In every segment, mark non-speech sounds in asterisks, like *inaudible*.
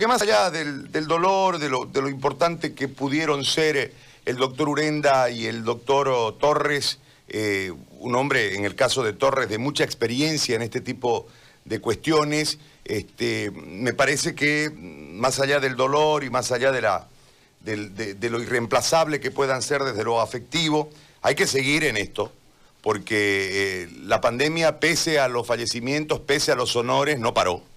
que más allá del, dolor, de lo, importante que pudieron ser eh, el doctor Urenda y el doctor oh, Torres, eh, un hombre, en el caso de Torres, de mucha experiencia en este tipo de cuestiones, este, me parece que más allá del dolor y más allá de, lo irreemplazable que puedan ser desde lo afectivo, hay que seguir en esto, porque eh, la pandemia, pese a los fallecimientos, pese a los honores, no paró.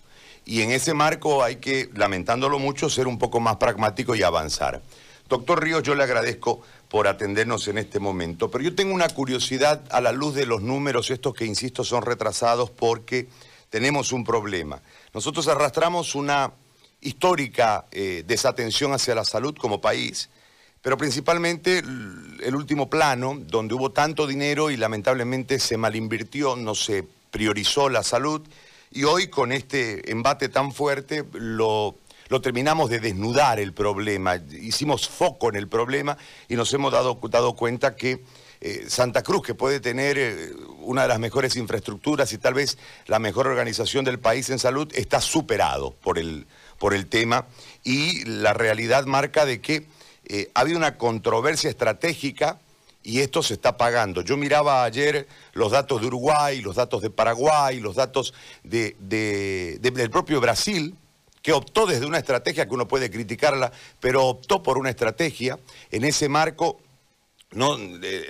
Y en ese marco hay que, lamentándolo mucho, ser un poco más pragmático y avanzar. Doctor Ríos, yo le agradezco por atendernos en este momento, pero yo tengo una curiosidad a la luz de los números, estos que, insisto, son retrasados porque tenemos un problema. Nosotros arrastramos una histórica eh, desatención hacia la salud como país, pero principalmente el último plano, donde hubo tanto dinero y lamentablemente se malinvirtió, no se priorizó la salud, y hoy con este embate tan fuerte lo, lo terminamos de desnudar el problema, hicimos foco en el problema y nos hemos dado, dado cuenta que eh, Santa Cruz, que puede tener eh, una de las mejores infraestructuras y tal vez la mejor organización del país en salud, está superado por el, por el tema. Y la realidad marca de que eh, ha habido una controversia estratégica y esto se está pagando. Yo miraba ayer los datos de Uruguay, los datos de Paraguay, los datos de, del propio Brasil, que optó desde una estrategia que uno puede criticarla, pero optó por una estrategia. En ese marco no,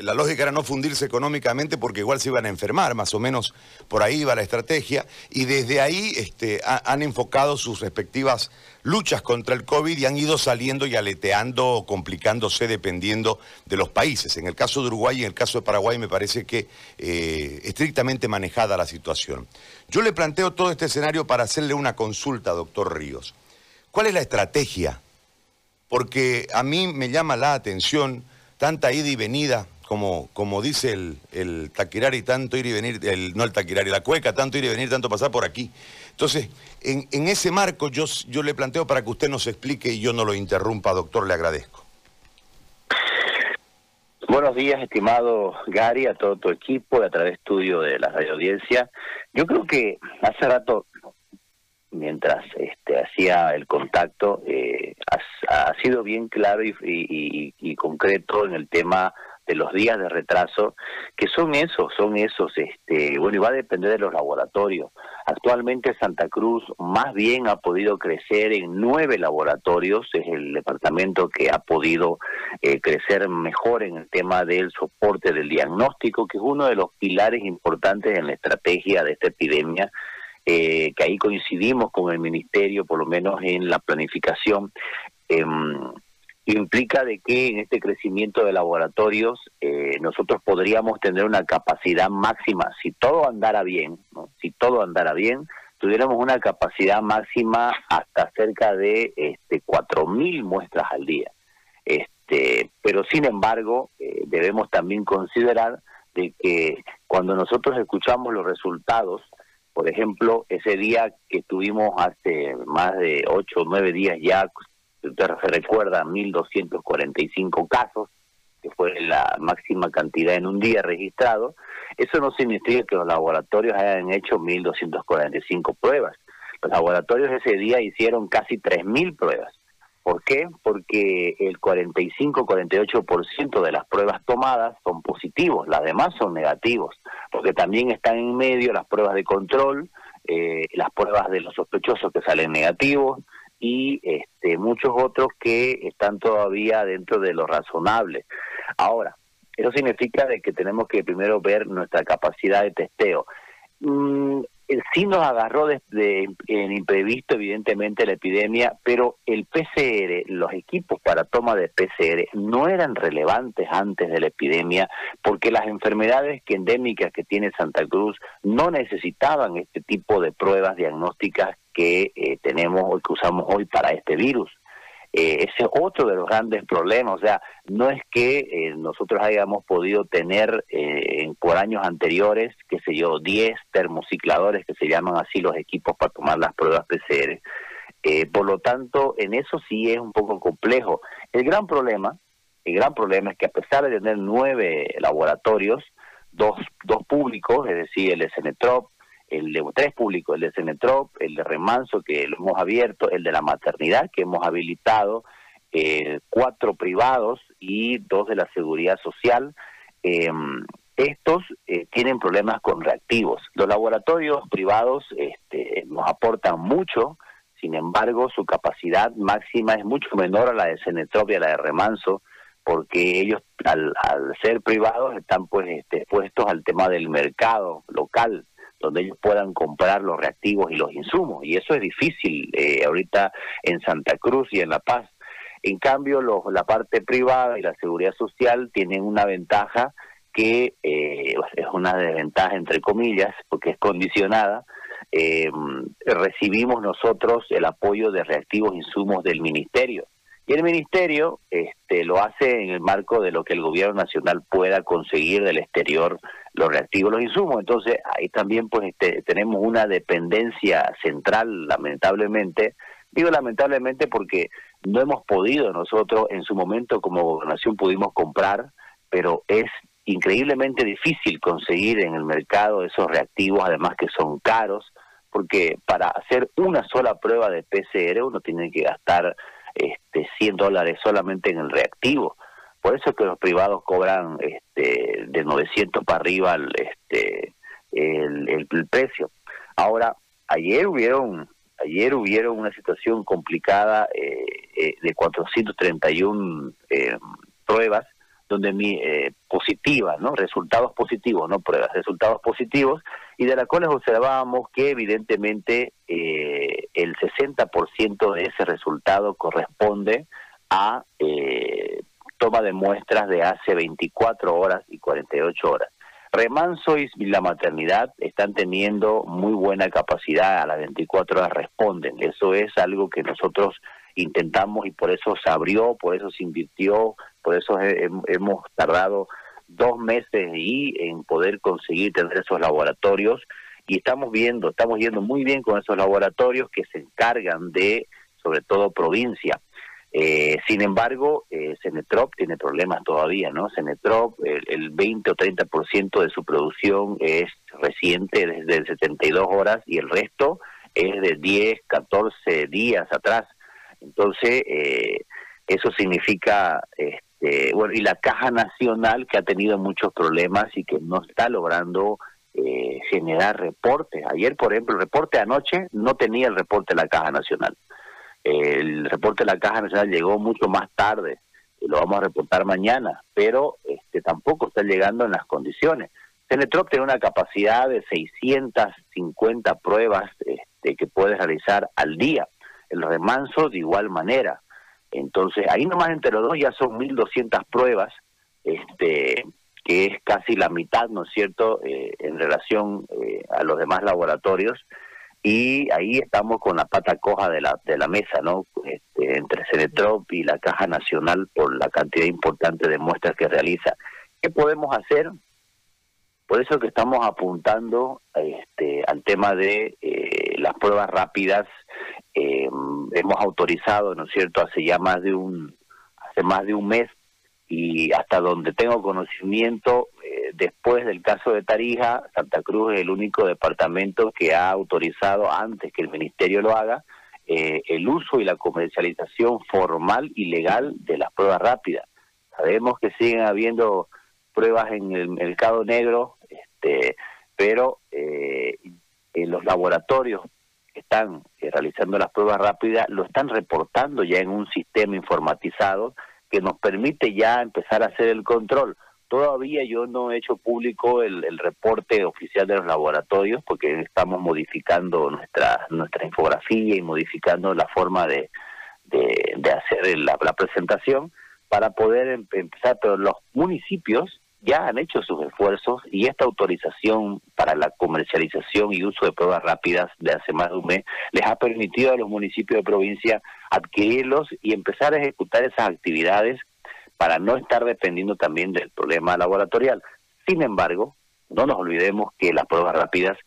la lógica era no fundirse económicamente porque igual se iban a enfermar, más o menos por ahí iba la estrategia, y desde ahí este, han enfocado sus respectivas luchas contra el COVID y han ido saliendo y aleteando o complicándose dependiendo de los países. En el caso de Uruguay y en el caso de Paraguay me parece que eh, estrictamente manejada la situación. Yo le planteo todo este escenario para hacerle una consulta, doctor Ríos. ¿Cuál es la estrategia? Porque a mí me llama la atención tanta ida y venida, como, como dice el, el taquirari, tanto ir y venir, el, no el taquirari, la cueca, tanto ir y venir, tanto pasar por aquí. Entonces, en, en ese marco yo, yo le planteo para que usted nos explique y yo no lo interrumpa, doctor, le agradezco. Buenos días, estimado Gary, a todo tu equipo, a través estudio de la radio audiencia. Yo creo que hace rato mientras este, hacía el contacto, eh, ha, sido bien claro y, concreto en el tema de los días de retraso, que son esos, son esos, este, bueno, y va a depender de los laboratorios. Actualmente Santa Cruz más bien ha podido crecer en nueve laboratorios, es el departamento que ha podido eh, crecer mejor en el tema del soporte del diagnóstico, que es uno de los pilares importantes en la estrategia de esta epidemia eh, que ahí coincidimos con el ministerio, por lo menos en la planificación, em, implica de que en este crecimiento de laboratorios eh, nosotros podríamos tener una capacidad máxima, si todo andara bien, si todo andara bien, tuviéramos una capacidad máxima hasta cerca de este, 4.000 muestras al día. Este, pero sin embargo, eh, debemos también considerar de que cuando nosotros escuchamos los resultados por ejemplo, ese día que tuvimos hace más de ocho o nueve días ya, usted se recuerda, 1.245 casos, que fue la máxima cantidad en un día registrado, eso no significa que los laboratorios hayan hecho 1.245 pruebas. Los laboratorios ese día hicieron casi 3.000 pruebas. ¿Por qué? Porque el 45-48% de las pruebas tomadas son positivos, las demás son negativos, porque también están en medio las pruebas de control, eh, las pruebas de los sospechosos que salen negativos y este, muchos otros que están todavía dentro de lo razonable. Ahora, eso significa de que tenemos que primero ver nuestra capacidad de testeo. Mm, sí nos agarró de, en imprevisto, evidentemente, la epidemia, pero el PCR, los equipos para toma de PCR no eran relevantes antes de la epidemia porque las enfermedades que endémicas que tiene Santa Cruz no necesitaban este tipo de pruebas diagnósticas que eh, tenemos o que usamos hoy para este virus. Eh, ese es otro de los grandes problemas. O sea, no es que eh, nosotros hayamos podido tener eh, por años anteriores, qué sé yo, 10 termocicladores que se llaman así los equipos para tomar las pruebas PCR. por lo tanto, en eso sí es un poco complejo. El gran problema, el gran problema es que a pesar de tener nueve laboratorios, dos, dos públicos, es decir, el SNTROP, el de tres públicos, el de Cenetrop, el de Remanso, que lo hemos abierto, el de la maternidad, que hemos habilitado, eh, cuatro privados y dos de la seguridad social. Em, estos eh, tienen problemas con reactivos. Los laboratorios privados este, nos aportan mucho, sin embargo, su capacidad máxima es mucho menor a la de Cenetrop y a la de Remanso, porque ellos, al, ser privados, están pues este, expuestos al tema del mercado local, donde ellos puedan comprar los reactivos y los insumos. Y eso es difícil eh, ahorita en Santa Cruz y en La Paz. En cambio, los, la parte privada y la seguridad social tienen una ventaja que eh, es una desventaja entre comillas, porque es condicionada. Eh, recibimos nosotros el apoyo de reactivos insumos del ministerio. Y el ministerio este, lo hace en el marco de lo que el gobierno nacional pueda conseguir del exterior los reactivos, los insumos. Entonces, ahí también pues este, tenemos una dependencia central, lamentablemente. Digo lamentablemente porque no hemos podido nosotros, en su momento como gobernación pudimos comprar, pero es increíblemente difícil conseguir en el mercado esos reactivos, además que son caros, porque para hacer una sola prueba de PCR uno tiene que gastar este, 100 dólares solamente en el reactivo. Por eso es que los privados cobran este, de 900 para arriba el, este, el, precio. Ahora, ayer hubieron ayer hubieron una situación complicada eh, eh, de 431 eh, pruebas donde mi eh, positiva, ¿no? Resultados positivos, no pruebas, resultados positivos, y de la cual observábamos que evidentemente el 60% de ese resultado corresponde a toma de muestras de hace 24 horas y 48 horas. Remanso y la maternidad están teniendo muy buena capacidad, a las 24 horas responden. Eso es algo que nosotros intentamos y por eso se abrió, por eso se invirtió, por eso hemos tardado dos meses y en poder conseguir tener esos laboratorios y estamos viendo, estamos yendo muy bien con esos laboratorios que se encargan de, sobre todo, provincia. Eh, sin embargo, eh, Cenetrop tiene problemas todavía, ¿no? Cenetrop, el, el 20 o 30% de su producción es reciente, desde 72 horas, y el resto es de 10, 14 días atrás. Entonces, eh, eso significa, este, bueno, y la Caja Nacional que ha tenido muchos problemas y que no está logrando eh, generar reportes. Ayer, por ejemplo, el reporte anoche no tenía el reporte de la Caja Nacional. El reporte de la Caja Nacional llegó mucho más tarde, y lo vamos a reportar mañana, pero este, tampoco está llegando en las condiciones. Cenetrop tiene una capacidad de 650 pruebas este, que puede realizar al día. El remanso de igual manera. Entonces, ahí nomás entre los dos ya son 1.200 pruebas, este, que es casi la mitad, ¿no es cierto?, eh, en relación eh, a los demás laboratorios. Y ahí estamos con la pata coja de la, de la mesa, ¿no? Este, entre Cenetrop y la Caja Nacional por la cantidad importante de muestras que realiza. ¿Qué podemos hacer? Por eso que estamos apuntando este, al tema de eh, las pruebas rápidas eh, hemos autorizado, ¿no es cierto?, hace ya más de un, hace más de un mes y hasta donde tengo conocimiento, después del caso de Tarija, Santa Cruz es el único departamento que ha autorizado, antes que el ministerio lo haga, eh, el uso y la comercialización formal y legal de las pruebas rápidas. Sabemos que siguen habiendo pruebas en el mercado negro, este, pero eh, en los laboratorios están eh, realizando las pruebas rápidas lo están reportando ya en un sistema informatizado que nos permite ya empezar a hacer el control. Todavía yo no he hecho público el, reporte oficial de los laboratorios porque estamos modificando nuestra nuestra infografía y modificando la forma de, de, hacer la, la presentación para poder empezar, pero los municipios ya han hecho sus esfuerzos y esta autorización para la comercialización y uso de pruebas rápidas de hace más de un mes les ha permitido a los municipios de provincia adquirirlos y empezar a ejecutar esas actividades para no estar dependiendo también del problema laboratorial. Sin embargo, no nos olvidemos que las pruebas rápidas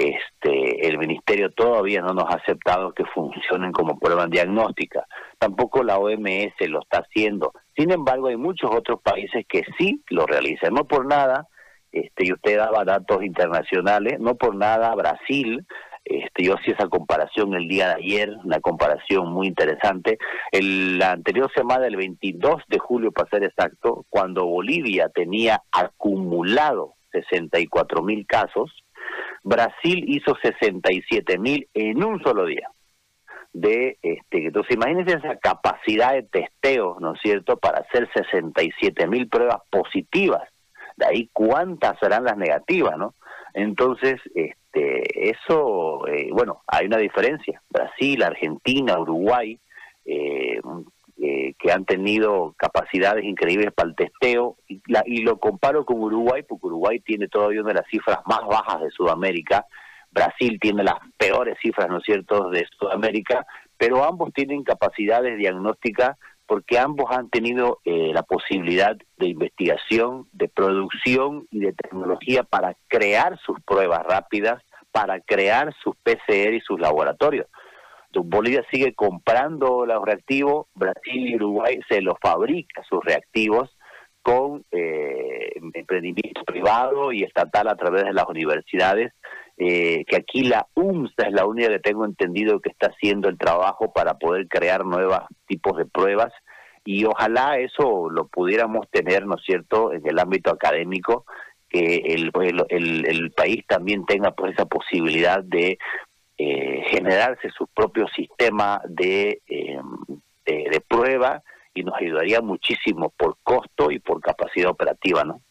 este, el ministerio todavía no nos ha aceptado que funcionen como prueba diagnóstica. Tampoco la OMS lo está haciendo. Sin embargo, hay muchos otros países que sí lo realizan. No por nada, este, y usted daba datos internacionales, no por nada Brasil, este, yo hacía esa comparación el día de ayer, una comparación muy interesante. El, la anterior semana, el 22 de julio, para ser exacto, cuando Bolivia tenía acumulado 64 mil casos, Brasil hizo 67 mil en un solo día. De este, entonces, imagínense esa capacidad de testeo, ¿no es cierto?, para hacer 67 mil pruebas positivas. De ahí cuántas serán las negativas, ¿no? Entonces, este, eso, eh, bueno, hay una diferencia. Brasil, Argentina, Uruguay, eh, eh, que han tenido capacidades increíbles para el testeo, y, y lo comparo con Uruguay, porque Uruguay tiene todavía una de las cifras más bajas de Sudamérica, Brasil tiene las peores cifras, ¿no es cierto?, de Sudamérica, pero ambos tienen capacidades diagnósticas porque ambos han tenido eh, la posibilidad de investigación, de producción y de tecnología para crear sus pruebas rápidas, para crear sus PCR y sus laboratorios. Bolivia sigue comprando los reactivos, Brasil y Uruguay se los fabrica sus reactivos con eh, emprendimiento privado y estatal a través de las universidades, eh, que aquí la UMSA es la única que tengo entendido que está haciendo el trabajo para poder crear nuevos tipos de pruebas y ojalá eso lo pudiéramos tener, ¿no es cierto?, en el ámbito académico, que el, el, el, país también tenga pues esa posibilidad de eh, generarse su propio sistema de, em, de, de prueba y nos ayudaría muchísimo por costo y por capacidad operativa, ¿no?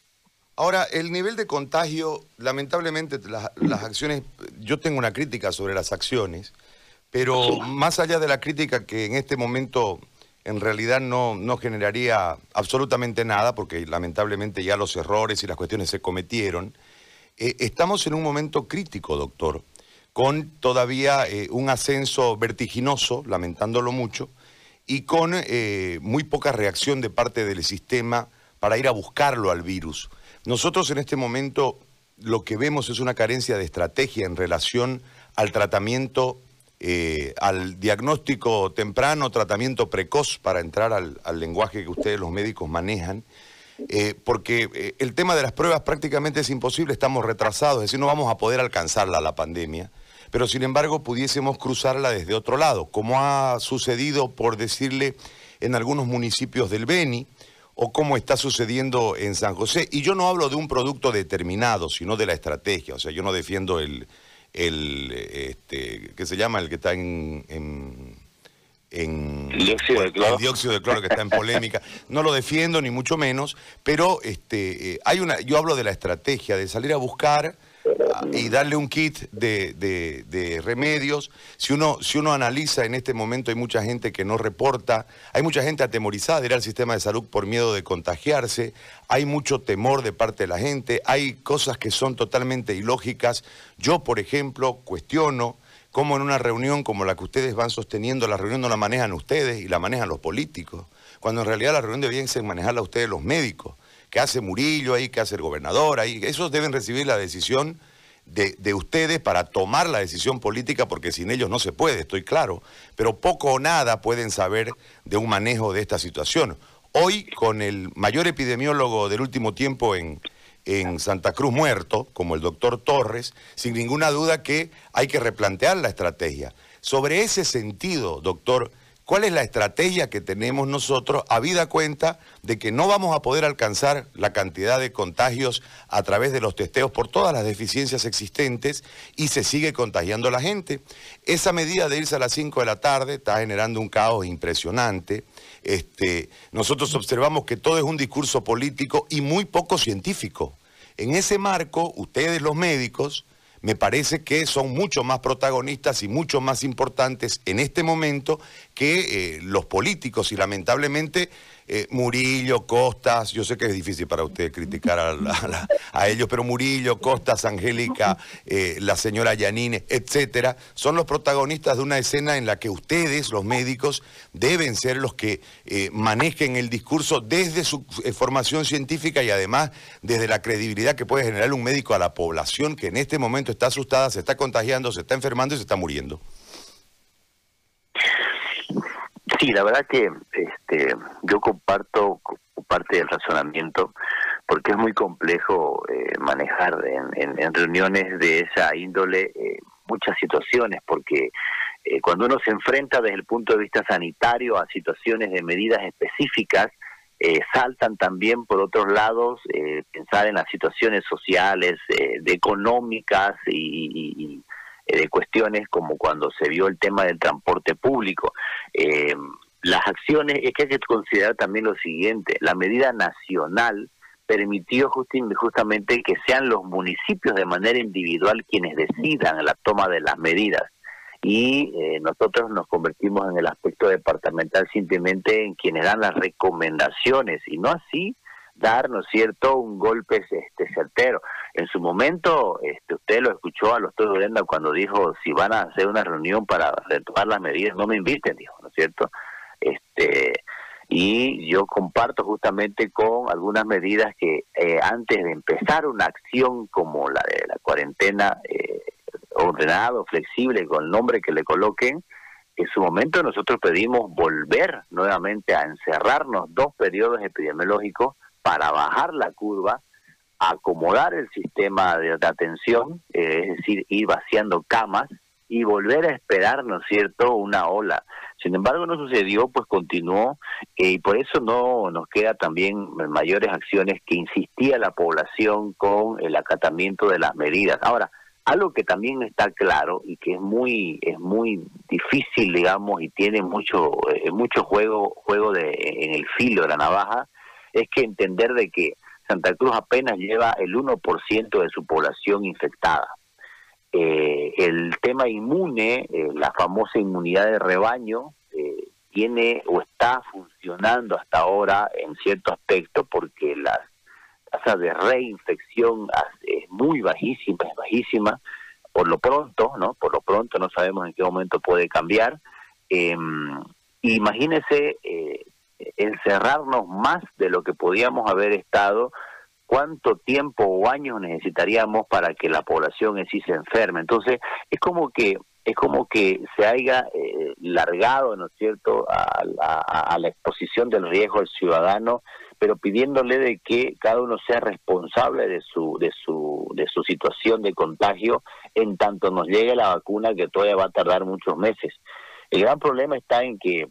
Ahora, el nivel de contagio, lamentablemente las, acciones, yo tengo una crítica sobre las acciones, pero más allá de la crítica que en este momento en realidad no, no generaría absolutamente nada, porque lamentablemente ya los errores y las cuestiones se cometieron, eh, estamos en un momento crítico, doctor, con todavía eh, un ascenso vertiginoso, lamentándolo mucho, y con eh, muy poca reacción de parte del sistema para ir a buscarlo al virus. Nosotros en este momento lo que vemos es una carencia de estrategia en relación al tratamiento, eh, al diagnóstico temprano, tratamiento precoz, para entrar al, lenguaje que ustedes los médicos manejan. Eh, porque el tema de las pruebas prácticamente es imposible, estamos retrasados, es decir, no vamos a poder alcanzarla la pandemia pero sin embargo pudiésemos cruzarla desde otro lado, como ha sucedido, por decirle, en algunos municipios del Beni, o como está sucediendo en San José. Y yo no hablo de un producto determinado, sino de la estrategia. O sea, yo no defiendo el, el este, ¿qué se llama? El que está en... en dióxido de cloro. El dióxido de cloro que está en polémica. No lo defiendo, ni mucho menos, pero este, eh, hay una, yo hablo de la estrategia, de salir a buscar y darle un kit de, remedios. Si uno, si uno analiza en este momento hay mucha gente que no reporta, hay mucha gente atemorizada de ir al sistema de salud por miedo de contagiarse, hay mucho temor de parte de la gente, hay cosas que son totalmente ilógicas. Yo, por ejemplo, cuestiono cómo en una reunión como la que ustedes van sosteniendo, la reunión no la manejan ustedes y la manejan los políticos, cuando en realidad la reunión deberían ser manejarla ustedes los médicos que hace Murillo ahí, que hace el gobernador ahí. Esos deben recibir la decisión de, de, ustedes para tomar la decisión política, porque sin ellos no se puede, estoy claro. Pero poco o nada pueden saber de un manejo de esta situación. Hoy, con el mayor epidemiólogo del último tiempo en, en Santa Cruz muerto, como el doctor Torres, sin ninguna duda que hay que replantear la estrategia. Sobre ese sentido, doctor, ¿Cuál es la estrategia que tenemos nosotros a vida cuenta de que no vamos a poder alcanzar la cantidad de contagios a través de los testeos por todas las deficiencias existentes y se sigue contagiando la gente? Esa medida de irse a las 5 de la tarde está generando un caos impresionante. Este, nosotros observamos que todo es un discurso político y muy poco científico. En ese marco, ustedes los médicos me parece que son mucho más protagonistas y mucho más importantes en este momento que eh, los políticos. Y lamentablemente eh, Murillo, Costas, yo sé que es difícil para usted criticar a, ellos, pero Murillo, Costas, Angélica, eh, la señora Yanine, etcétera, son los protagonistas de una escena en la que ustedes, los médicos, deben ser los que eh, manejen el discurso desde su formación científica y además desde la credibilidad que puede generar un médico a la población que en este momento está asustada, se está contagiando, se está enfermando y se está muriendo. Sí, la verdad que este, yo comparto parte del razonamiento, porque es muy complejo eh, manejar en, reuniones de esa índole eh, muchas situaciones, porque eh, cuando uno se enfrenta desde el punto de vista sanitario a situaciones de medidas específicas, saltan también por otros lados pensar en las situaciones sociales, de económicas y, de cuestiones como cuando se vio el tema del transporte público las acciones, es que hay que considerar también lo siguiente, la medida nacional permitió justamente que sean los municipios de manera individual quienes decidan la toma de las medidas. Y eh, nosotros nos convertimos en el aspecto departamental simplemente en quienes dan las recomendaciones y no así dar, ¿no es cierto?, un golpe este certero. En su momento, este, usted lo escuchó a los de Urenda cuando dijo, si van a hacer una reunión para retomar las medidas, no me inviten, dijo, ¿no es cierto? Este, y yo comparto justamente con algunas medidas que eh, antes de empezar una acción como la de la cuarentena eh, ordenado, flexible, con el nombre que le coloquen, en su momento nosotros pedimos volver nuevamente a encerrarnos dos periodos epidemiológicos para bajar la curva, acomodar el sistema de, atención, eh, es decir, ir vaciando camas y volver a esperar, ¿no es cierto?, una ola. Sin embargo, no sucedió, pues continuó, eh, y por eso no nos queda también mayores acciones que insistía la población con el acatamiento de las medidas. Ahora, algo que también está claro y que es muy es muy difícil, digamos, y tiene mucho eh, mucho juego juego de en el filo de la navaja, es que entender de que Santa Cruz apenas lleva el 1% de su población infectada. Eh, el tema inmune, eh, la famosa inmunidad de rebaño, eh, tiene o está funcionando hasta ahora en cierto aspecto porque la tasa de reinfección es muy bajísima, es bajísima, por lo pronto, ¿no? Por lo pronto no sabemos en qué momento puede cambiar. Em, imagínese encerrarnos más de lo que podíamos haber estado cuánto tiempo o años necesitaríamos para que la población en sí se enferme. Entonces, es como que es como que se haya eh, largado, ¿no es cierto?, a, la exposición del riesgo al ciudadano, pero pidiéndole de que cada uno sea responsable de su de su de su situación de contagio en tanto nos llegue la vacuna que todavía va a tardar muchos meses. El gran problema está en que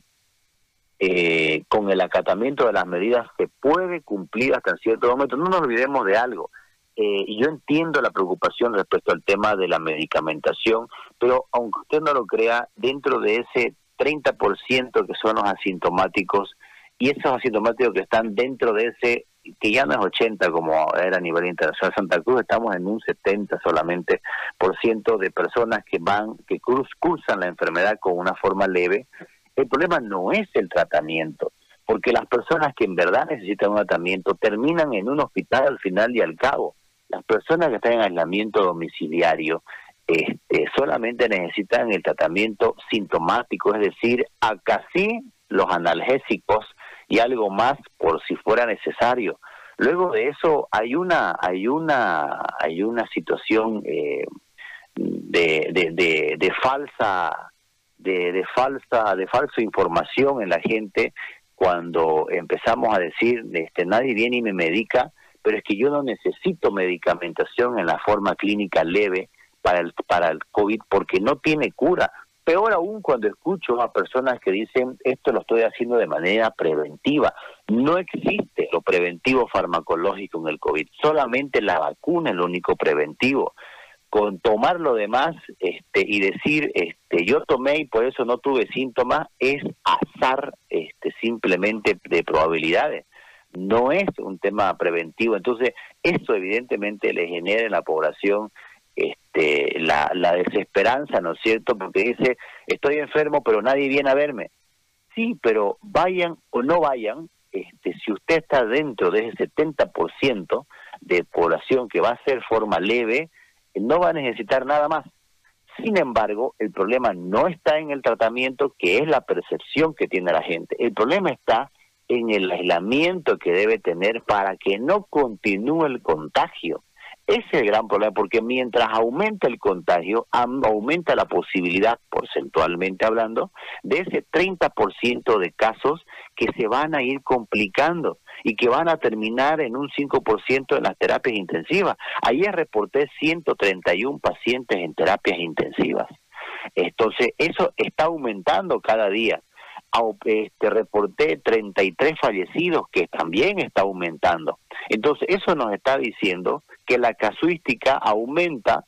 eh, con el acatamiento de las medidas se puede cumplir hasta en cierto momento. No nos olvidemos de algo. Eh, y yo entiendo la preocupación respecto al tema de la medicamentación, pero aunque usted no lo crea, dentro de ese 30% que son los asintomáticos, y esos asintomáticos que están dentro de ese, que ya no es 80 como era a nivel internacional, Santa Cruz estamos en un 70 solamente por ciento de personas que van, que cursan la enfermedad con una forma leve, el problema no es el tratamiento, porque las personas que en verdad necesitan un tratamiento terminan en un hospital al final y al cabo. Las personas que están en aislamiento domiciliario este, solamente necesitan el tratamiento sintomático, es decir, acá sí los analgésicos y algo más por si fuera necesario. Luego de eso hay una hay una hay una situación eh, de, de, de falsa de, de falsa de falsa información en la gente cuando empezamos a decir este nadie viene y me medica pero es que yo no necesito medicamentación en la forma clínica leve para el para el covid porque no tiene cura peor aún cuando escucho a personas que dicen esto lo estoy haciendo de manera preventiva no existe lo preventivo farmacológico en el covid solamente la vacuna es lo único preventivo con tomar lo demás este, y decir este, yo tomé y por eso no tuve síntomas es azar este, simplemente de probabilidades. No es un tema preventivo. Entonces eso evidentemente le genera en la población este, la, la desesperanza no es cierto porque dice estoy enfermo pero nadie viene a verme. Sí pero vayan o no vayan este, si usted está dentro de ese 70% de población que va a ser forma leve no va a necesitar nada más. Sin embargo, el problema no está en el tratamiento, que es la percepción que tiene la gente. El problema está en el aislamiento que debe tener para que no continúe el contagio. Ese es el gran problema, porque mientras aumenta el contagio, aumenta la posibilidad, porcentualmente hablando, de ese 30% de casos que se van a ir complicando y que van a terminar en un 5% en las terapias intensivas. Ayer reporté 131 pacientes en terapias intensivas. Entonces, eso está aumentando cada día. Este, reporté 33 fallecidos, que también está aumentando. Entonces, eso nos está diciendo que la casuística aumenta,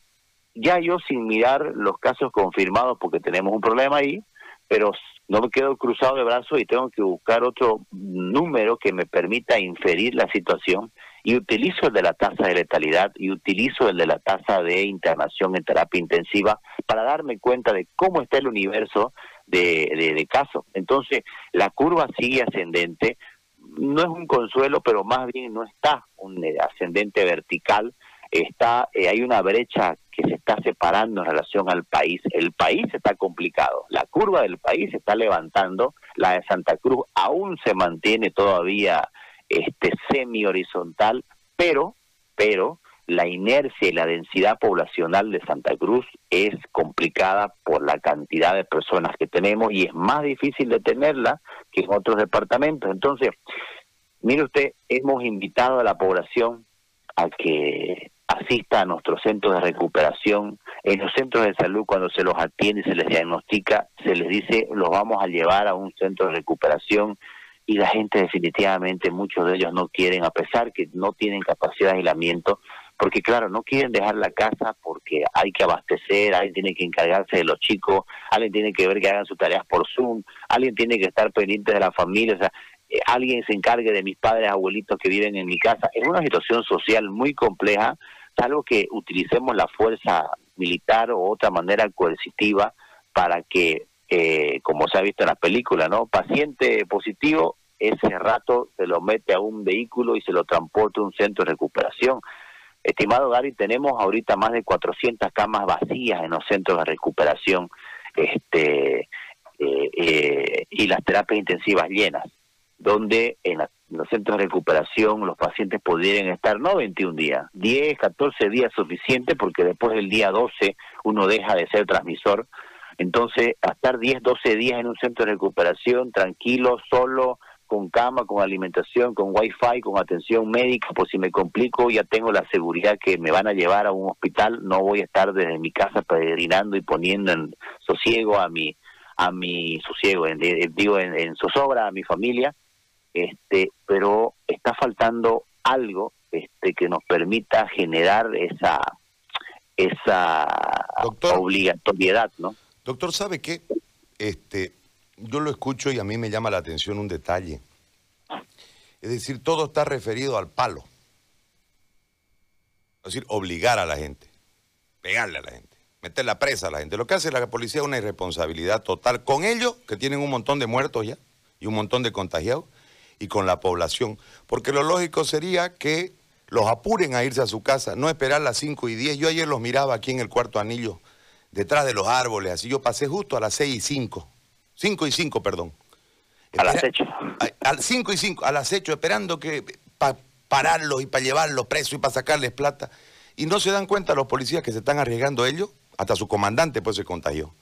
ya yo sin mirar los casos confirmados, porque tenemos un problema ahí, pero no me quedo cruzado de brazos y tengo que buscar otro número que me permita inferir la situación y utilizo el de la tasa de letalidad y utilizo el de la tasa de internación en terapia intensiva para darme cuenta de cómo está el universo de, de casos. Entonces, la curva sigue ascendente, no es un consuelo, pero más bien no está un eh, ascendente vertical, está eh, hay una brecha que se está separando en relación al país. El país está complicado, la curva del país se está levantando, la de Santa Cruz aún se mantiene todavía este semi horizontal, pero pero la inercia y la densidad poblacional de Santa Cruz es complicada por la cantidad de personas que tenemos y es más difícil de tenerla que en otros departamentos. Entonces, mire usted, hemos invitado a la población a que asista a nuestros centros de recuperación. En los centros de salud, cuando se los atiende y se les diagnostica, se les dice, los vamos a llevar a un centro de recuperación y la gente definitivamente, muchos de ellos no quieren, a pesar que no tienen capacidad de aislamiento, porque claro, no quieren dejar la casa porque hay que abastecer, alguien tiene que encargarse de los chicos, alguien tiene que ver que hagan sus tareas por Zoom, alguien tiene que estar pendiente de la familia, o sea, eh, alguien se encargue de mis padres, abuelitos que viven en mi casa. Es una situación social muy compleja, salvo que utilicemos la fuerza militar o otra manera coercitiva para que, eh, como se ha visto en la película, ¿no? Paciente positivo, ese rato se lo mete a un vehículo y se lo transporta a un centro de recuperación. Estimado Gary, tenemos ahorita más de 400 camas vacías en los centros de recuperación este, eh, eh, y las terapias intensivas llenas, donde en, los centros de recuperación los pacientes podrían estar no 21 días, 10, 14 días suficiente porque después del día 12 uno deja de ser transmisor. Entonces, estar 10, 12 días en un centro de recuperación tranquilo, solo, con cama, con alimentación, con wifi, con atención médica, por si me complico, ya tengo la seguridad que me van a llevar a un hospital, no voy a estar desde mi casa peregrinando y poniendo en sosiego a mi, a mi sosiego, en, digo en, zozobra a mi familia, este, pero está faltando algo este, que nos permita generar esa, esa obligatoriedad, ¿no? Doctor, ¿sabe qué? Este, yo lo escucho y a mí me llama la atención un detalle. Es decir, todo está referido al palo. Es decir, obligar a la gente, pegarle a la gente, meter la presa a la gente. Lo que hace la policía es una irresponsabilidad total con ellos, que tienen un montón de muertos ya y un montón de contagiados, y con la población. Porque lo lógico sería que los apuren a irse a su casa, no esperar las 5 y 10. Yo ayer los miraba aquí en el cuarto anillo, detrás de los árboles, así yo pasé justo a las 6 y 5 5 y 5, perdón. Al acecho. Al 5 y 5, al acecho, esperando que para pararlos y para llevarlos presos y para sacarles plata. Y no se dan cuenta los policías que se están arriesgando ellos, hasta su comandante pues se contagió,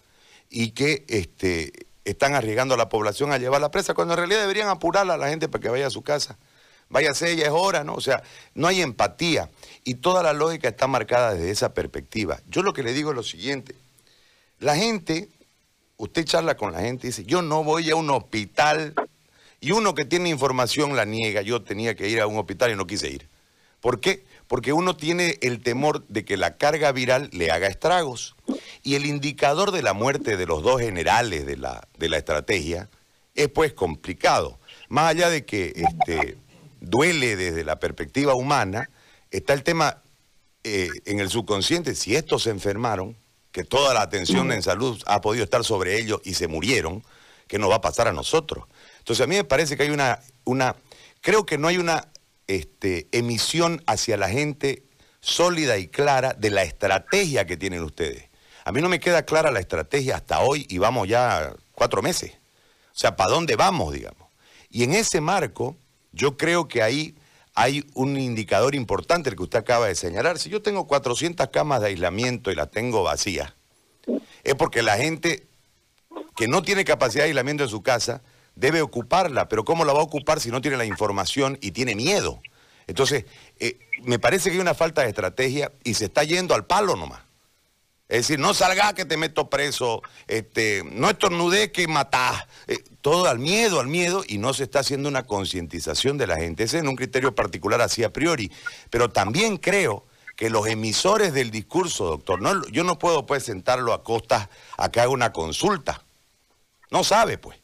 y que este, están arriesgando a la población a llevar la presa, cuando en realidad deberían apurarla a la gente para que vaya a su casa. Váyase, ya es hora, ¿no? O sea, no hay empatía. Y toda la lógica está marcada desde esa perspectiva. Yo lo que le digo es lo siguiente. La gente usted charla con la gente y dice, yo no voy a un hospital y uno que tiene información la niega, yo tenía que ir a un hospital y no quise ir. ¿Por qué? Porque uno tiene el temor de que la carga viral le haga estragos. Y el indicador de la muerte de los dos generales de la, de la estrategia es pues complicado. Más allá de que este, duele desde la perspectiva humana, está el tema eh, en el subconsciente, si estos se enfermaron, que toda la atención en salud ha podido estar sobre ellos y se murieron, ¿qué nos va a pasar a nosotros? Entonces a mí me parece que hay una, una creo que no hay una este, emisión hacia la gente sólida y clara de la estrategia que tienen ustedes. A mí no me queda clara la estrategia hasta hoy y vamos ya cuatro meses. O sea, ¿para dónde vamos, digamos? Y en ese marco, yo creo que ahí hay un indicador importante el que usted acaba de señalar. Si yo tengo 400 camas de aislamiento y las tengo vacías, es porque la gente que no tiene capacidad de aislamiento en su casa debe ocuparla, pero ¿cómo la va a ocupar si no tiene la información y tiene miedo? Entonces, eh, me parece que hay una falta de estrategia y se está yendo al palo nomás. Es decir, no salga que te meto preso, este, no estornudé que matás. Eh, todo al miedo, al miedo, y no se está haciendo una concientización de la gente. Ese es un criterio particular así a priori. Pero también creo que los emisores del discurso, doctor, yo no puedo pues sentarlo a costas a que haga una consulta. No sabe, pues.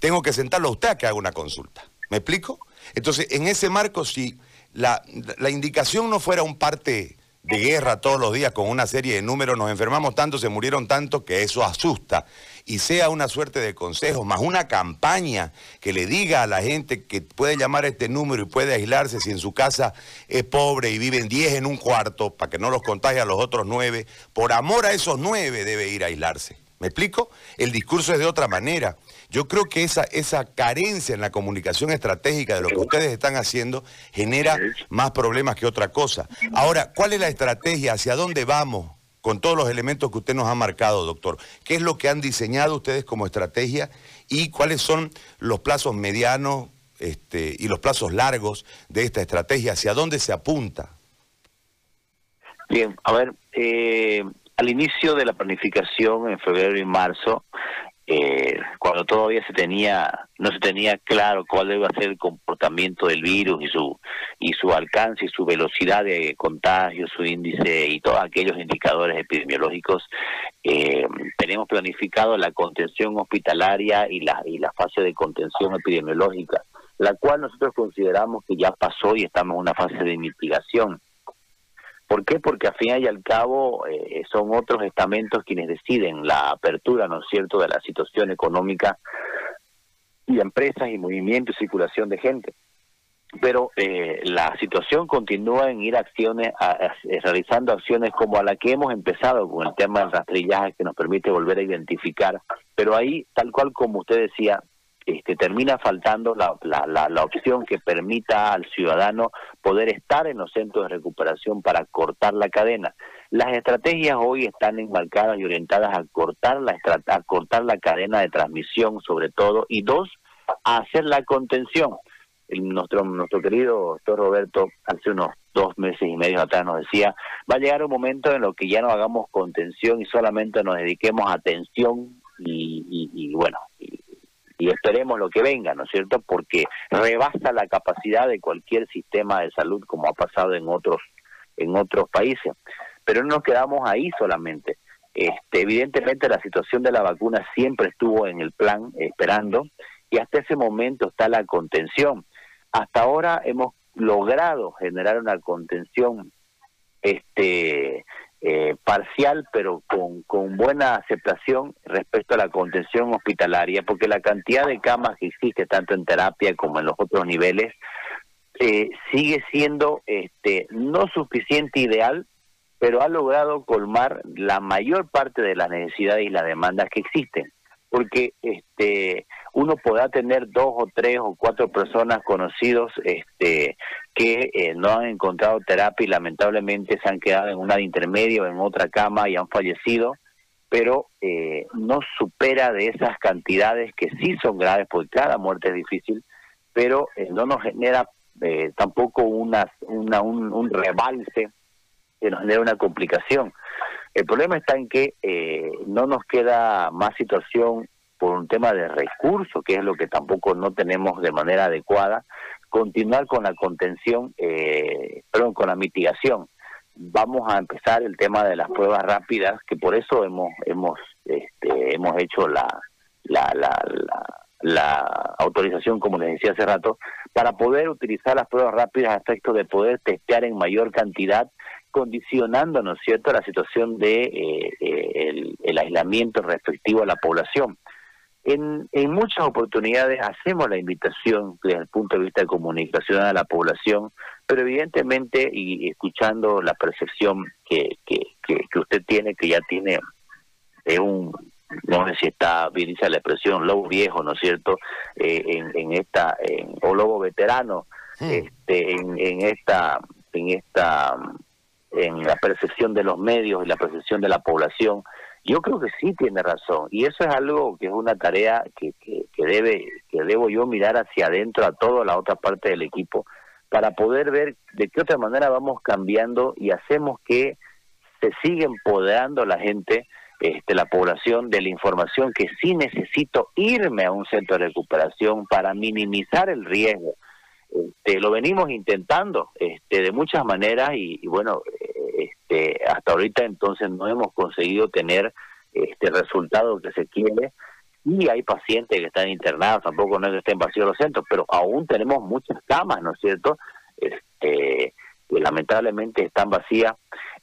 Tengo que sentarlo a usted a que haga una consulta. ¿Me explico? Entonces, en ese marco, si la, indicación no fuera un parte de guerra todos los días con una serie de números, nos enfermamos tanto, se murieron tanto, que eso asusta y sea una suerte de consejo, más una campaña que le diga a la gente que puede llamar a este número y puede aislarse si en su casa es pobre y viven 10 en un cuarto para que no los contagie a los otros 9, por amor a esos 9 debe ir a aislarse. ¿Me explico? El discurso es de otra manera. Yo creo que esa, esa carencia en la comunicación estratégica de lo que ustedes están haciendo genera más problemas que otra cosa. Ahora, ¿cuál es la estrategia? ¿Hacia dónde vamos? con todos los elementos que usted nos ha marcado, doctor. ¿Qué es lo que han diseñado ustedes como estrategia y cuáles son los plazos medianos este, y los plazos largos de esta estrategia? ¿Hacia dónde se apunta? Bien, a ver, eh, al inicio de la planificación en febrero y marzo, eh, cuando todavía se tenía no se tenía claro cuál debe ser el comportamiento del virus y su y su alcance y su velocidad de contagio, su índice y todos aquellos indicadores epidemiológicos, eh, tenemos planificado la contención hospitalaria y la y la fase de contención epidemiológica, la cual nosotros consideramos que ya pasó y estamos en una fase de mitigación. ¿Por qué? Porque al fin y al cabo eh, son otros estamentos quienes deciden la apertura, ¿no es cierto?, de la situación económica y empresas y movimiento y circulación de gente. Pero eh, la situación continúa en ir acciones, realizando acciones como a la que hemos empezado con el tema del rastrillaje que nos permite volver a identificar. Pero ahí, tal cual como usted decía, este, termina faltando la, la, la, opción que permita al ciudadano poder estar en los centros de recuperación para cortar la cadena. Las estrategias hoy están enmarcadas y orientadas a cortar la, a cortar la cadena de transmisión sobre todo y dos, a hacer la contención. nuestro, nuestro querido doctor Roberto hace unos dos meses y medio atrás nos decía, va a llegar un momento en lo que ya no hagamos contención y solamente nos dediquemos a atención y, y, bueno, esperemos lo que venga, ¿no es cierto? Porque rebasa la capacidad de cualquier sistema de salud como ha pasado en otros en otros países. Pero no nos quedamos ahí solamente. Este, evidentemente la situación de la vacuna siempre estuvo en el plan esperando y hasta ese momento está la contención. Hasta ahora hemos logrado generar una contención este eh, parcial, pero con, buena aceptación respecto a la contención hospitalaria, porque la cantidad de camas que existe, tanto en terapia como en los otros niveles, eh, sigue siendo este, no suficiente ideal, pero ha logrado colmar la mayor parte de las necesidades y las demandas que existen porque este uno podrá tener dos o tres o cuatro personas conocidos este que eh, no han encontrado terapia y lamentablemente se han quedado en una de intermedio en otra cama y han fallecido pero eh, no supera de esas cantidades que sí son graves porque cada muerte es difícil pero eh, no nos genera tampoco una, una un, un rebalse que nos genera una complicación el problema está en que eh, no nos queda más situación por un tema de recursos, que es lo que tampoco no tenemos de manera adecuada, continuar con la contención, eh, perdón, con la mitigación. Vamos a empezar el tema de las pruebas rápidas, que por eso hemos hemos este, hemos hecho la la, la, la autorización, como les decía hace rato, para poder utilizar las pruebas rápidas a efecto de poder testear en mayor cantidad condicionando, ¿no es cierto?, la situación de eh, eh, el, aislamiento respectivo a la población. En, en muchas oportunidades hacemos la invitación desde el punto de vista de comunicación a la población, pero evidentemente, y escuchando la percepción que, que, que, usted tiene, que ya tiene es un, no sé si está bien dice la expresión, lobo viejo, ¿no es cierto?, eh, en, en esta, en, o lobo veterano, este, en, en esta, en esta, en la percepción de los medios y la percepción de la población. Yo creo que sí tiene razón y eso es algo que es una tarea que, que, que debe que debo yo mirar hacia adentro a toda la otra parte del equipo para poder ver de qué otra manera vamos cambiando y hacemos que se siga empoderando la gente, este, la población de la información que sí necesito irme a un centro de recuperación para minimizar el riesgo. Este, lo venimos intentando este, de muchas maneras y, bueno, este, hasta ahorita entonces no hemos conseguido tener este resultado que se quiere y hay pacientes que están internados, tampoco no es que estén vacíos los centros, pero aún tenemos muchas camas, ¿no es cierto? Este, que lamentablemente están vacías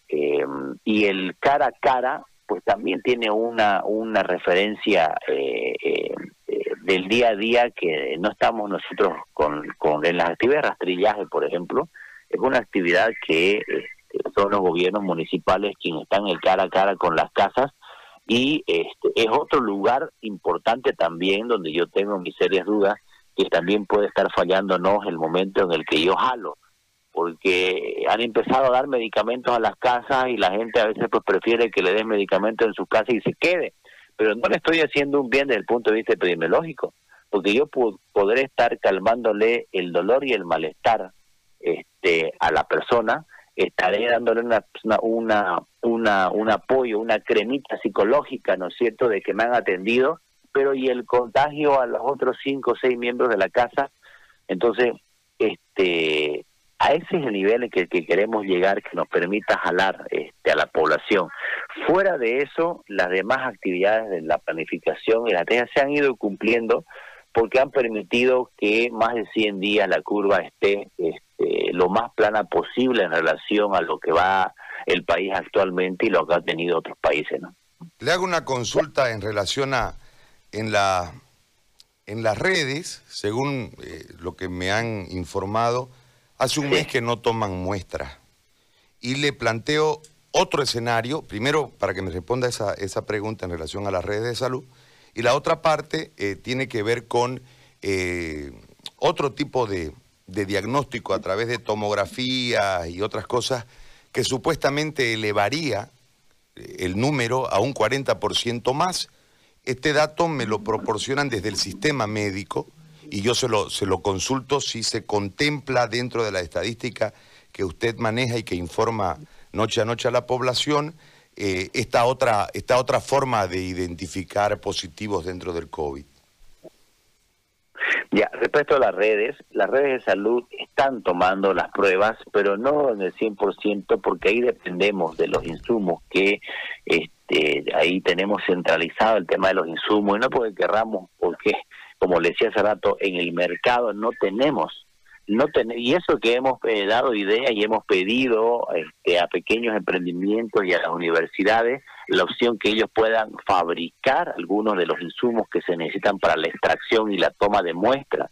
eh, y el cara a cara pues también tiene una una referencia eh, eh, del día a día que no estamos nosotros con, con en las actividades de rastrillaje por ejemplo es una actividad que este, son los gobiernos municipales quienes están el cara a cara con las casas y este, es otro lugar importante también donde yo tengo mis serias dudas que también puede estar fallándonos el momento en el que yo jalo porque han empezado a dar medicamentos a las casas y la gente a veces pues prefiere que le den medicamentos en su casa y se quede pero no le estoy haciendo un bien desde el punto de vista epidemiológico porque yo podré estar calmándole el dolor y el malestar este a la persona estaré dándole una, una, una, un apoyo, una cremita psicológica, ¿no es cierto?, de que me han atendido, pero y el contagio a los otros cinco o seis miembros de la casa. Entonces, este a ese es el nivel en que, que, queremos llegar que nos permita jalar este, a la población. Fuera de eso, las demás actividades de la planificación y la TEA se han ido cumpliendo porque han permitido que más de 100 días la curva esté este, lo más plana posible en relación a lo que va el país actualmente y lo que ha tenido otros países. ¿no? Le hago una consulta en relación a en la en las redes, según eh, lo que me han informado, hace un mes que no toman muestras. Y le planteo otro escenario, primero para que me responda esa, esa pregunta en relación a las redes de salud, y la otra parte eh, tiene que ver con eh, otro tipo de, de diagnóstico a través de tomografía y otras cosas que supuestamente elevaría eh, el número a un 40% más. Este dato me lo proporcionan desde el sistema médico y yo se lo, se lo consulto si se contempla dentro de la estadística que usted maneja y que informa noche a noche a la población eh, esta, otra, esta otra forma de identificar positivos dentro del COVID. Ya, respecto a las redes, las redes de salud están tomando las pruebas, pero no en el 100% porque ahí dependemos de los insumos que este, ahí tenemos centralizado el tema de los insumos y no porque querramos, porque como le decía hace rato, en el mercado no tenemos no y eso que hemos eh, dado idea y hemos pedido este, a pequeños emprendimientos y a las universidades la opción que ellos puedan fabricar algunos de los insumos que se necesitan para la extracción y la toma de muestras.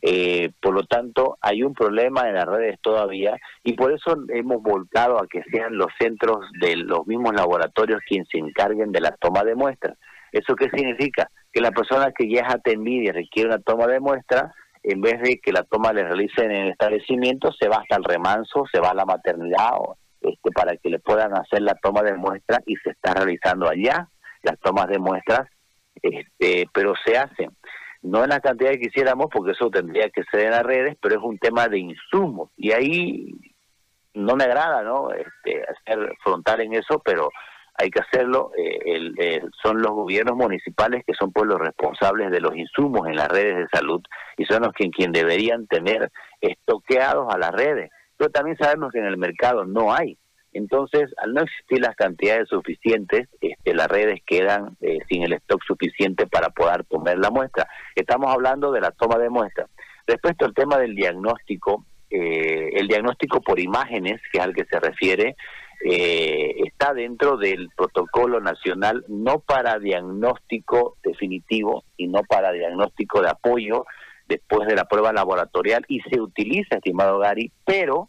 Eh, por lo tanto, hay un problema en las redes todavía y por eso hemos volcado a que sean los centros de los mismos laboratorios quienes se encarguen de la toma de muestras. ¿Eso qué significa? Que la persona que ya es atendida y requiere una toma de muestras en vez de que la toma le realicen en el establecimiento, se va hasta el remanso, se va a la maternidad este, para que le puedan hacer la toma de muestras y se está realizando allá las tomas de muestras, este, pero se hacen. No en la cantidad que quisiéramos, porque eso tendría que ser en las redes, pero es un tema de insumos. Y ahí no me agrada, ¿no? Este, hacer frontal en eso, pero hay que hacerlo. Eh, son los gobiernos municipales que son pues los responsables de los insumos en las redes de salud y son los que quien deberían tener estoqueados a las redes. Pero también sabemos que en el mercado no hay. Entonces, al no existir las cantidades suficientes, este, las redes quedan eh, sin el stock suficiente para poder tomar la muestra. Estamos hablando de la toma de muestra. Respecto al tema del diagnóstico, eh, el diagnóstico por imágenes, que es al que se refiere, eh, está dentro del protocolo nacional no para diagnóstico definitivo y no para diagnóstico de apoyo después de la prueba laboratorial y se utiliza, estimado Gary, pero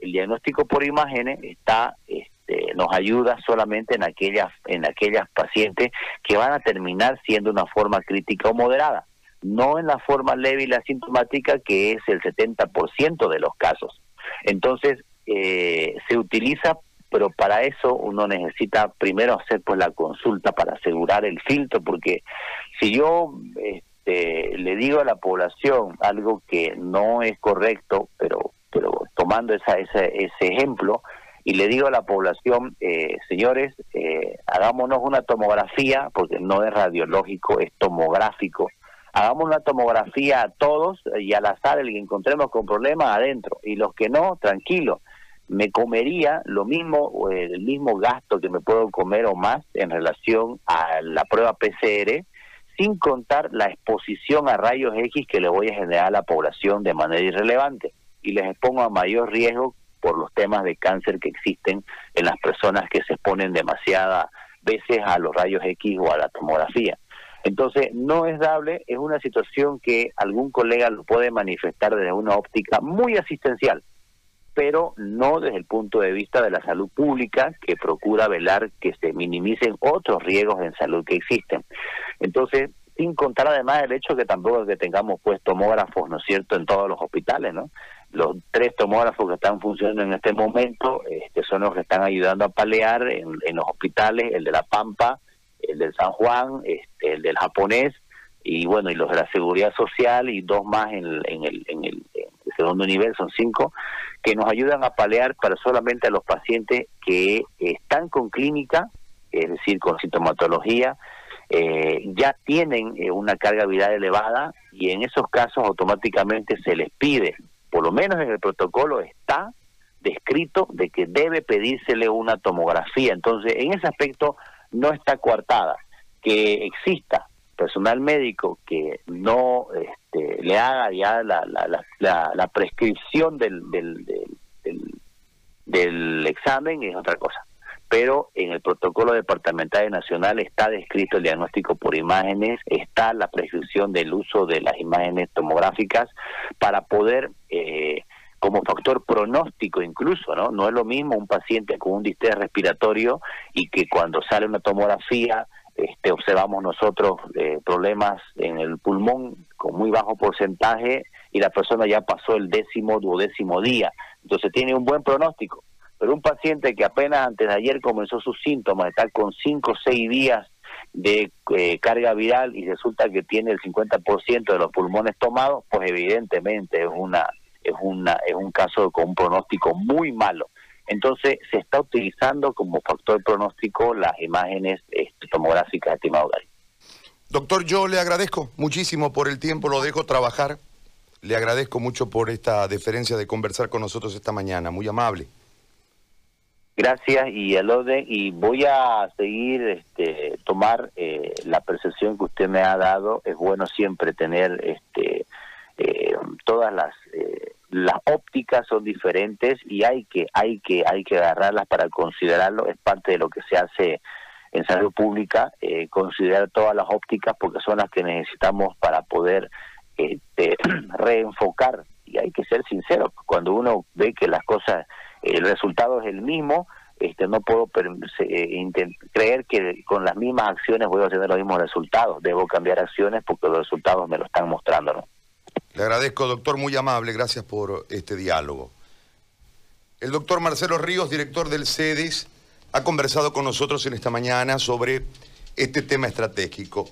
el diagnóstico por imágenes está este, nos ayuda solamente en aquellas en aquellas pacientes que van a terminar siendo una forma crítica o moderada. no en la forma leve y la sintomática, que es el 70% de los casos. Entonces, eh, se utiliza, pero para eso uno necesita primero hacer pues la consulta para asegurar el filtro, porque si yo este, le digo a la población algo que no es correcto, pero, pero tomando esa, ese, ese ejemplo, y le digo a la población, eh, señores, eh, hagámonos una tomografía, porque no es radiológico, es tomográfico. Hagamos una tomografía a todos y al azar el que encontremos con problemas adentro. Y los que no, tranquilo. Me comería lo mismo, el mismo gasto que me puedo comer o más en relación a la prueba PCR, sin contar la exposición a rayos X que le voy a generar a la población de manera irrelevante. Y les expongo a mayor riesgo por los temas de cáncer que existen en las personas que se exponen demasiadas veces a los rayos X o a la tomografía. Entonces, no es dable, es una situación que algún colega lo puede manifestar desde una óptica muy asistencial, pero no desde el punto de vista de la salud pública, que procura velar que se minimicen otros riesgos en salud que existen. Entonces, sin contar además el hecho que tampoco es que tengamos pues tomógrafos, ¿no es cierto?, en todos los hospitales, ¿no? Los tres tomógrafos que están funcionando en este momento este, son los que están ayudando a palear en, los hospitales, el de La Pampa, el del San Juan, este, el del japonés, y bueno, y los de la seguridad social y dos más en, en, el, en, el, segundo nivel, son cinco, que nos ayudan a palear para solamente a los pacientes que están con clínica, es decir, con sintomatología, eh, ya tienen eh, una carga viral elevada y en esos casos automáticamente se les pide por lo menos en el protocolo está descrito de que debe pedírsele una tomografía. Entonces, en ese aspecto no está coartada. Que exista personal médico que no este, le haga ya la, la, la, prescripción del, del, del examen es otra cosa pero en el protocolo departamental nacional está descrito el diagnóstico por imágenes, está la prescripción del uso de las imágenes tomográficas para poder, eh, como factor pronóstico incluso, ¿no? No es lo mismo un paciente con un distrés respiratorio y que cuando sale una tomografía este, observamos nosotros eh, problemas en el pulmón con muy bajo porcentaje y la persona ya pasó el décimo, duodécimo día. Entonces tiene un buen pronóstico pero un paciente que apenas antes de ayer comenzó sus síntomas, está con 5 o 6 días de eh, carga viral y resulta que tiene el 50% de los pulmones tomados, pues evidentemente es una es una es un caso con un pronóstico muy malo. Entonces se está utilizando como factor pronóstico las imágenes este, tomográficas, estimado Gary. Doctor, yo le agradezco muchísimo por el tiempo, lo dejo trabajar. Le agradezco mucho por esta deferencia de conversar con nosotros esta mañana, muy amable. Gracias y el orden y voy a seguir este tomar eh, la percepción que usted me ha dado es bueno siempre tener este eh, todas las eh, las ópticas son diferentes y hay que hay que hay que agarrarlas para considerarlo es parte de lo que se hace en salud pública considerar todas las ópticas porque son las que necesitamos para poder este, *clears throat* reenfocar y hay que ser sincero cuando uno ve que las cosas el resultado es el mismo, este, no puedo eh, creer que con las mismas acciones voy a tener los mismos resultados. Debo cambiar acciones porque los resultados me lo están mostrando. Le agradezco, doctor, muy amable. Gracias por este diálogo. El doctor Marcelo Ríos, director del CEDES, ha conversado con nosotros en esta mañana sobre este tema estratégico.